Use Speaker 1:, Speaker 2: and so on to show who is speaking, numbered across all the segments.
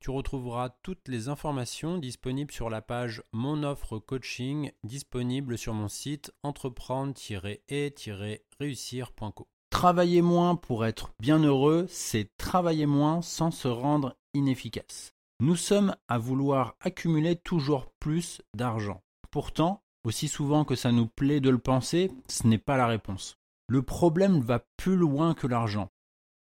Speaker 1: Tu retrouveras toutes les informations disponibles sur la page Mon offre coaching disponible sur mon site entreprendre-et-réussir.co.
Speaker 2: Travailler moins pour être bien heureux, c'est travailler moins sans se rendre inefficace. Nous sommes à vouloir accumuler toujours plus d'argent. Pourtant, aussi souvent que ça nous plaît de le penser, ce n'est pas la réponse. Le problème va plus loin que l'argent.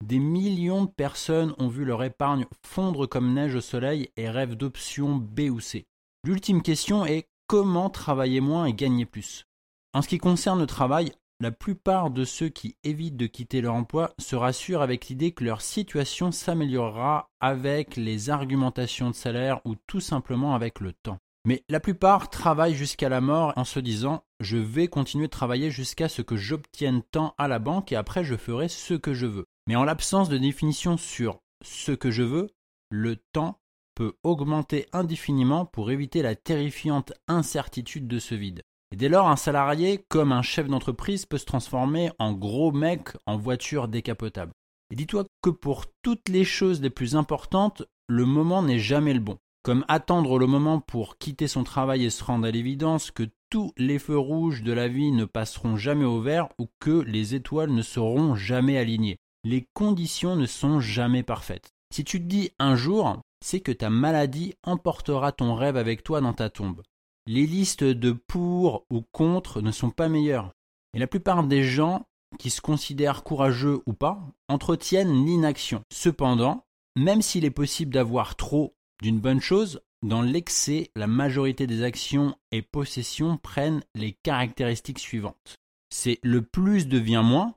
Speaker 2: Des millions de personnes ont vu leur épargne fondre comme neige au soleil et rêvent d'options B ou C. L'ultime question est comment travailler moins et gagner plus? En ce qui concerne le travail, la plupart de ceux qui évitent de quitter leur emploi se rassurent avec l'idée que leur situation s'améliorera avec les argumentations de salaire ou tout simplement avec le temps. Mais la plupart travaillent jusqu'à la mort en se disant je vais continuer de travailler jusqu'à ce que j'obtienne tant à la banque et après je ferai ce que je veux. Mais en l'absence de définition sur ce que je veux, le temps peut augmenter indéfiniment pour éviter la terrifiante incertitude de ce vide. Et dès lors, un salarié, comme un chef d'entreprise, peut se transformer en gros mec en voiture décapotable. Et dis-toi que pour toutes les choses les plus importantes, le moment n'est jamais le bon. Comme attendre le moment pour quitter son travail et se rendre à l'évidence que tous les feux rouges de la vie ne passeront jamais au vert ou que les étoiles ne seront jamais alignées. Les conditions ne sont jamais parfaites. Si tu te dis un jour, c'est que ta maladie emportera ton rêve avec toi dans ta tombe les listes de pour ou contre ne sont pas meilleures. Et la plupart des gens qui se considèrent courageux ou pas entretiennent l'inaction. Cependant, même s'il est possible d'avoir trop d'une bonne chose, dans l'excès, la majorité des actions et possessions prennent les caractéristiques suivantes. C'est le plus devient moins,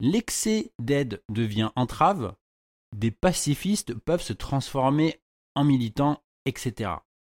Speaker 2: l'excès d'aide devient entrave, des pacifistes peuvent se transformer en militants, etc.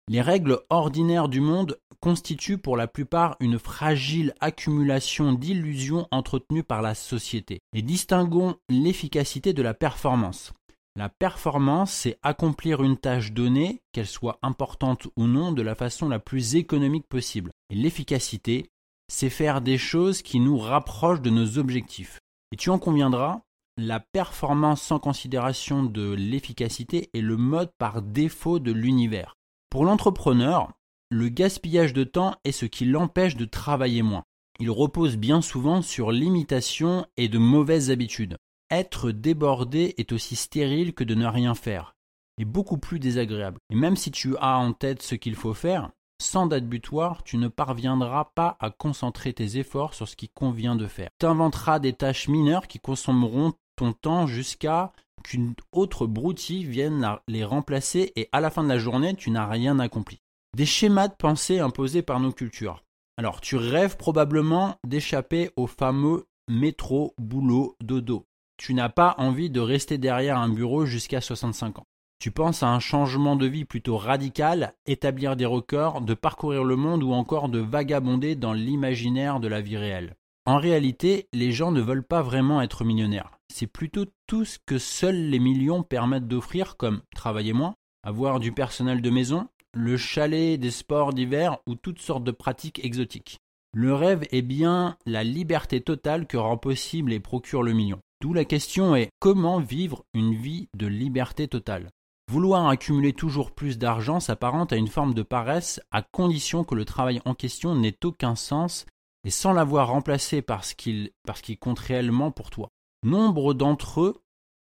Speaker 2: Les règles ordinaires du monde constituent pour la plupart une fragile accumulation d'illusions entretenues par la société. Et distinguons l'efficacité de la performance. La performance, c'est accomplir une tâche donnée, qu'elle soit importante ou non, de la façon la plus économique possible. Et l'efficacité, c'est faire des choses qui nous rapprochent de nos objectifs. Et tu en conviendras, la performance sans considération de l'efficacité est le mode par défaut de l'univers. Pour l'entrepreneur, le gaspillage de temps est ce qui l'empêche de travailler moins. Il repose bien souvent sur l'imitation et de mauvaises habitudes. Être débordé est aussi stérile que de ne rien faire, et beaucoup plus désagréable. Et même si tu as en tête ce qu'il faut faire, sans date butoir, tu ne parviendras pas à concentrer tes efforts sur ce qui convient de faire. Tu inventeras des tâches mineures qui consommeront ton temps jusqu'à qu'une autre broutille vienne les remplacer et à la fin de la journée, tu n'as rien accompli. Des schémas de pensée imposés par nos cultures. Alors, tu rêves probablement d'échapper au fameux métro, boulot, dodo. Tu n'as pas envie de rester derrière un bureau jusqu'à 65 ans. Tu penses à un changement de vie plutôt radical, établir des records, de parcourir le monde ou encore de vagabonder dans l'imaginaire de la vie réelle. En réalité, les gens ne veulent pas vraiment être millionnaires c'est plutôt tout ce que seuls les millions permettent d'offrir comme travailler moins, avoir du personnel de maison, le chalet des sports d'hiver ou toutes sortes de pratiques exotiques. Le rêve est bien la liberté totale que rend possible et procure le million. D'où la question est comment vivre une vie de liberté totale? Vouloir accumuler toujours plus d'argent s'apparente à une forme de paresse à condition que le travail en question n'ait aucun sens et sans l'avoir remplacé par ce qu'il compte réellement pour toi. Nombre d'entre eux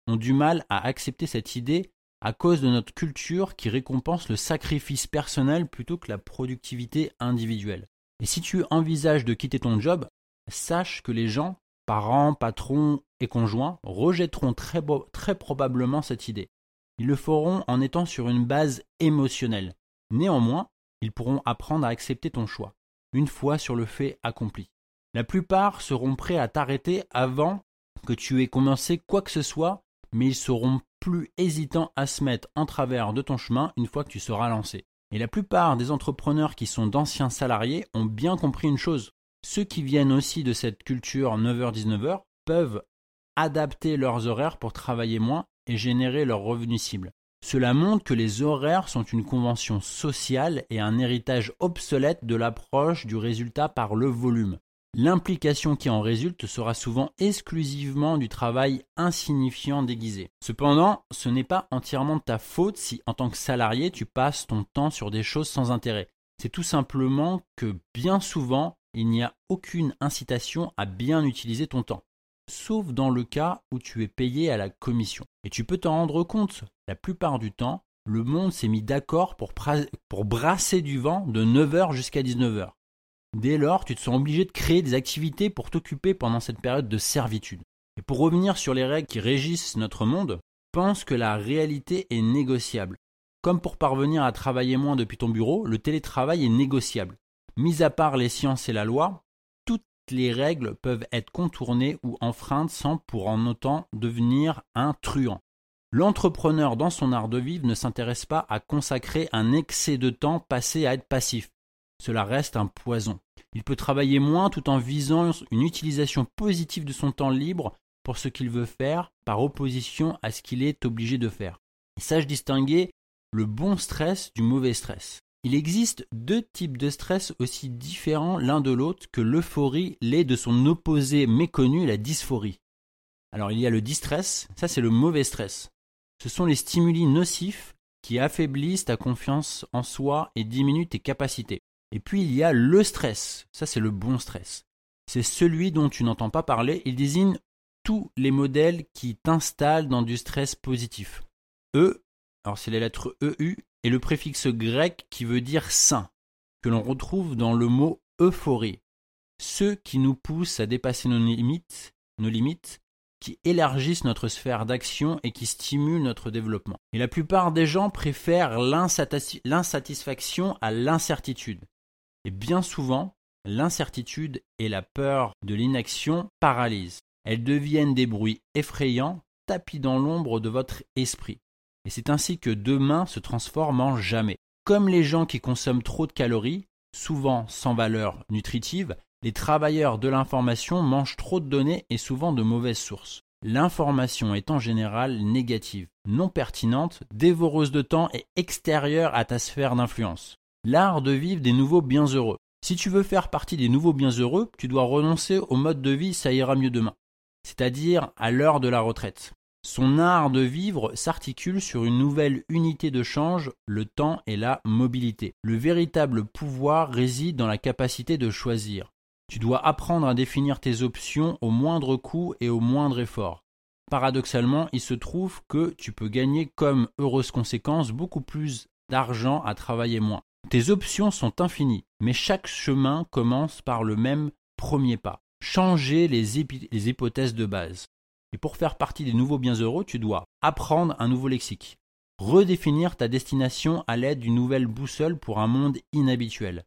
Speaker 2: ont du mal à accepter cette idée à cause de notre culture qui récompense le sacrifice personnel plutôt que la productivité individuelle. Et si tu envisages de quitter ton job, sache que les gens, parents, patrons et conjoints, rejetteront très, très probablement cette idée. Ils le feront en étant sur une base émotionnelle. Néanmoins, ils pourront apprendre à accepter ton choix, une fois sur le fait accompli. La plupart seront prêts à t'arrêter avant que tu aies commencé quoi que ce soit, mais ils seront plus hésitants à se mettre en travers de ton chemin une fois que tu seras lancé. Et la plupart des entrepreneurs qui sont d'anciens salariés ont bien compris une chose. Ceux qui viennent aussi de cette culture 9h-19h peuvent adapter leurs horaires pour travailler moins et générer leurs revenus cibles. Cela montre que les horaires sont une convention sociale et un héritage obsolète de l'approche du résultat par le volume. L'implication qui en résulte sera souvent exclusivement du travail insignifiant déguisé. Cependant, ce n'est pas entièrement de ta faute si en tant que salarié tu passes ton temps sur des choses sans intérêt. C'est tout simplement que bien souvent, il n'y a aucune incitation à bien utiliser ton temps. Sauf dans le cas où tu es payé à la commission. Et tu peux t'en rendre compte, la plupart du temps, le monde s'est mis d'accord pour, brasser du vent de 9h jusqu'à 19h. Dès lors, tu te sens obligé de créer des activités pour t'occuper pendant cette période de servitude. Et pour revenir sur les règles qui régissent notre monde, pense que la réalité est négociable. Comme pour parvenir à travailler moins depuis ton bureau, le télétravail est négociable. Mis à part les sciences et la loi, les règles peuvent être contournées ou enfreintes sans pour en autant devenir un truand. L'entrepreneur dans son art de vivre ne s'intéresse pas à consacrer un excès de temps passé à être passif cela reste un poison. Il peut travailler moins tout en visant une utilisation positive de son temps libre pour ce qu'il veut faire par opposition à ce qu'il est obligé de faire. Il sache distinguer le bon stress du mauvais stress. Il existe deux types de stress aussi différents l'un de l'autre que l'euphorie l'est de son opposé méconnu, la dysphorie. Alors il y a le distress, ça c'est le mauvais stress. Ce sont les stimuli nocifs qui affaiblissent ta confiance en soi et diminuent tes capacités. Et puis il y a le stress. Ça, c'est le bon stress. C'est celui dont tu n'entends pas parler. Il désigne tous les modèles qui t'installent dans du stress positif. E, alors c'est la lettre EU, et le préfixe grec qui veut dire sain, que l'on retrouve dans le mot euphorie. Ceux qui nous poussent à dépasser nos limites, nos limites, qui élargissent notre sphère d'action et qui stimulent notre développement. Et la plupart des gens préfèrent l'insatisfaction à l'incertitude. Et bien souvent, l'incertitude et la peur de l'inaction paralysent. Elles deviennent des bruits effrayants, tapis dans l'ombre de votre esprit. Et c'est ainsi que demain se transforme en jamais. Comme les gens qui consomment trop de calories, souvent sans valeur nutritive, les travailleurs de l'information mangent trop de données et souvent de mauvaises sources. L'information est en général négative, non pertinente, dévoreuse de temps et extérieure à ta sphère d'influence. L'art de vivre des nouveaux bienheureux. Si tu veux faire partie des nouveaux bienheureux, tu dois renoncer au mode de vie ça ira mieux demain, c'est-à-dire à, l'heure de la retraite. Son art de vivre s'articule sur une nouvelle unité de change, le temps et la mobilité. Le véritable pouvoir réside dans la capacité de choisir. Tu dois apprendre à définir tes options au moindre coût et au moindre effort. Paradoxalement, il se trouve que tu peux gagner comme heureuse conséquence beaucoup plus d'argent à travailler moins. Tes options sont infinies, mais chaque chemin commence par le même premier pas. Changer les, hypothèses de base. Et pour faire partie des nouveaux bienheureux, tu dois apprendre un nouveau lexique, redéfinir ta destination à l'aide d'une nouvelle boussole pour un monde inhabituel,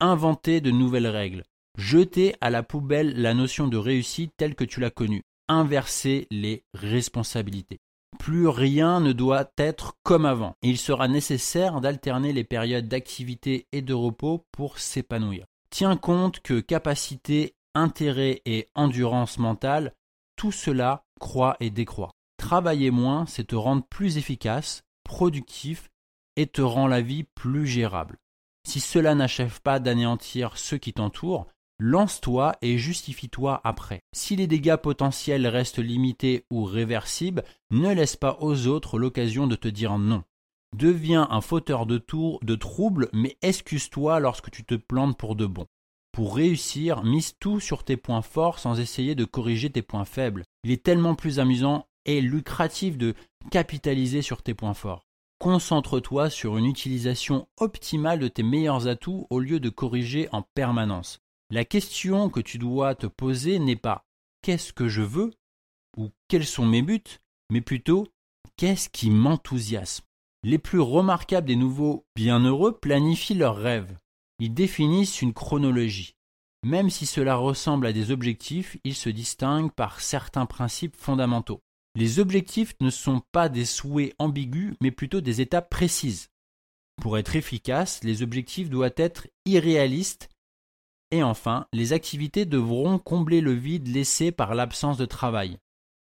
Speaker 2: inventer de nouvelles règles, jeter à la poubelle la notion de réussite telle que tu l'as connue, inverser les responsabilités. Plus rien ne doit être comme avant. il sera nécessaire d'alterner les périodes d'activité et de repos pour s'épanouir. Tiens compte que capacité, intérêt et endurance mentale, tout cela croît et décroît. Travailler moins, c'est te rendre plus efficace, productif et te rend la vie plus gérable. Si cela n'achève pas d'anéantir ceux qui t'entourent, Lance-toi et justifie-toi après. Si les dégâts potentiels restent limités ou réversibles, ne laisse pas aux autres l'occasion de te dire non. Deviens un fauteur de tour, de troubles, mais excuse-toi lorsque tu te plantes pour de bon. Pour réussir, mise tout sur tes points forts sans essayer de corriger tes points faibles. Il est tellement plus amusant et lucratif de capitaliser sur tes points forts. Concentre-toi sur une utilisation optimale de tes meilleurs atouts au lieu de corriger en permanence. La question que tu dois te poser n'est pas qu'est-ce que je veux? ou quels sont mes buts, mais plutôt qu'est-ce qui m'enthousiasme? Les plus remarquables des nouveaux bienheureux planifient leurs rêves. Ils définissent une chronologie. Même si cela ressemble à des objectifs, ils se distinguent par certains principes fondamentaux. Les objectifs ne sont pas des souhaits ambigus, mais plutôt des étapes précises. Pour être efficace, les objectifs doivent être irréalistes. Et enfin, les activités devront combler le vide laissé par l'absence de travail.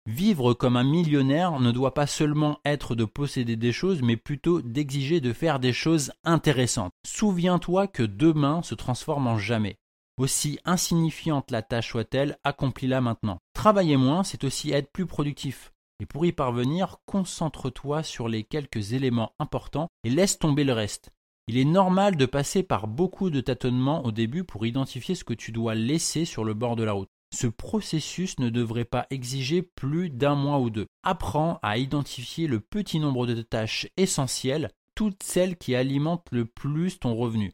Speaker 2: Vivre comme un millionnaire ne doit pas seulement être de posséder des choses, mais plutôt d'exiger de faire des choses intéressantes. Souviens-toi que demain se transforme en jamais. Aussi insignifiante la tâche soit-elle, accomplis-la maintenant. Travailler moins, c'est aussi être plus productif. Et pour y parvenir, concentre-toi sur les quelques éléments importants et laisse tomber le reste. Il est normal de passer par beaucoup de tâtonnements au début pour identifier ce que tu dois laisser sur le bord de la route. Ce processus ne devrait pas exiger plus d'un mois ou deux. Apprends à identifier le petit nombre de tâches essentielles, toutes celles qui alimentent le plus ton revenu.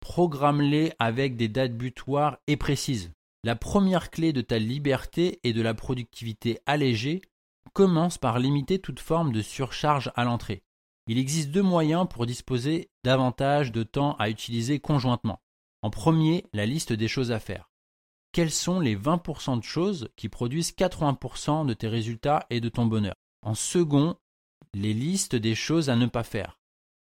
Speaker 2: Programme-les avec des dates butoirs et précises. La première clé de ta liberté et de la productivité allégée commence par limiter toute forme de surcharge à l'entrée. Il existe deux moyens pour disposer davantage de temps à utiliser conjointement. En premier, la liste des choses à faire. Quelles sont les 20% de choses qui produisent 80% de tes résultats et de ton bonheur? En second, les listes des choses à ne pas faire.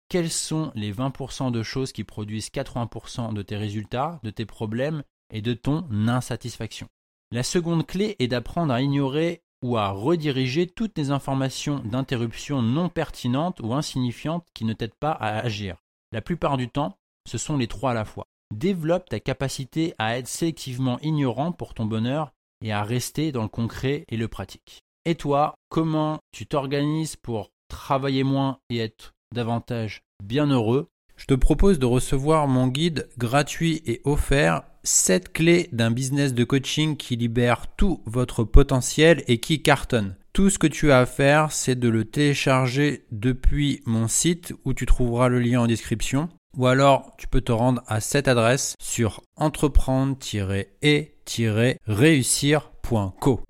Speaker 2: Quelles sont les 20% de choses qui produisent 80% de tes résultats, de tes problèmes et de ton insatisfaction? La seconde clé est d'apprendre à ignorer ou à rediriger toutes les informations d'interruption non pertinentes ou insignifiantes qui ne t'aident pas à agir. La plupart du temps, ce sont les trois à la fois. Développe ta capacité à être sélectivement ignorant pour ton bonheur et à rester dans le concret et le pratique. Et toi, comment tu t'organises pour travailler moins et être davantage bien heureux?
Speaker 1: Je te propose de recevoir mon guide gratuit et offert 7 clés d'un business de coaching qui libère tout votre potentiel et qui cartonne. Tout ce que tu as à faire, c'est de le télécharger depuis mon site où tu trouveras le lien en description. Ou alors, tu peux te rendre à cette adresse sur entreprendre-et-réussir.co.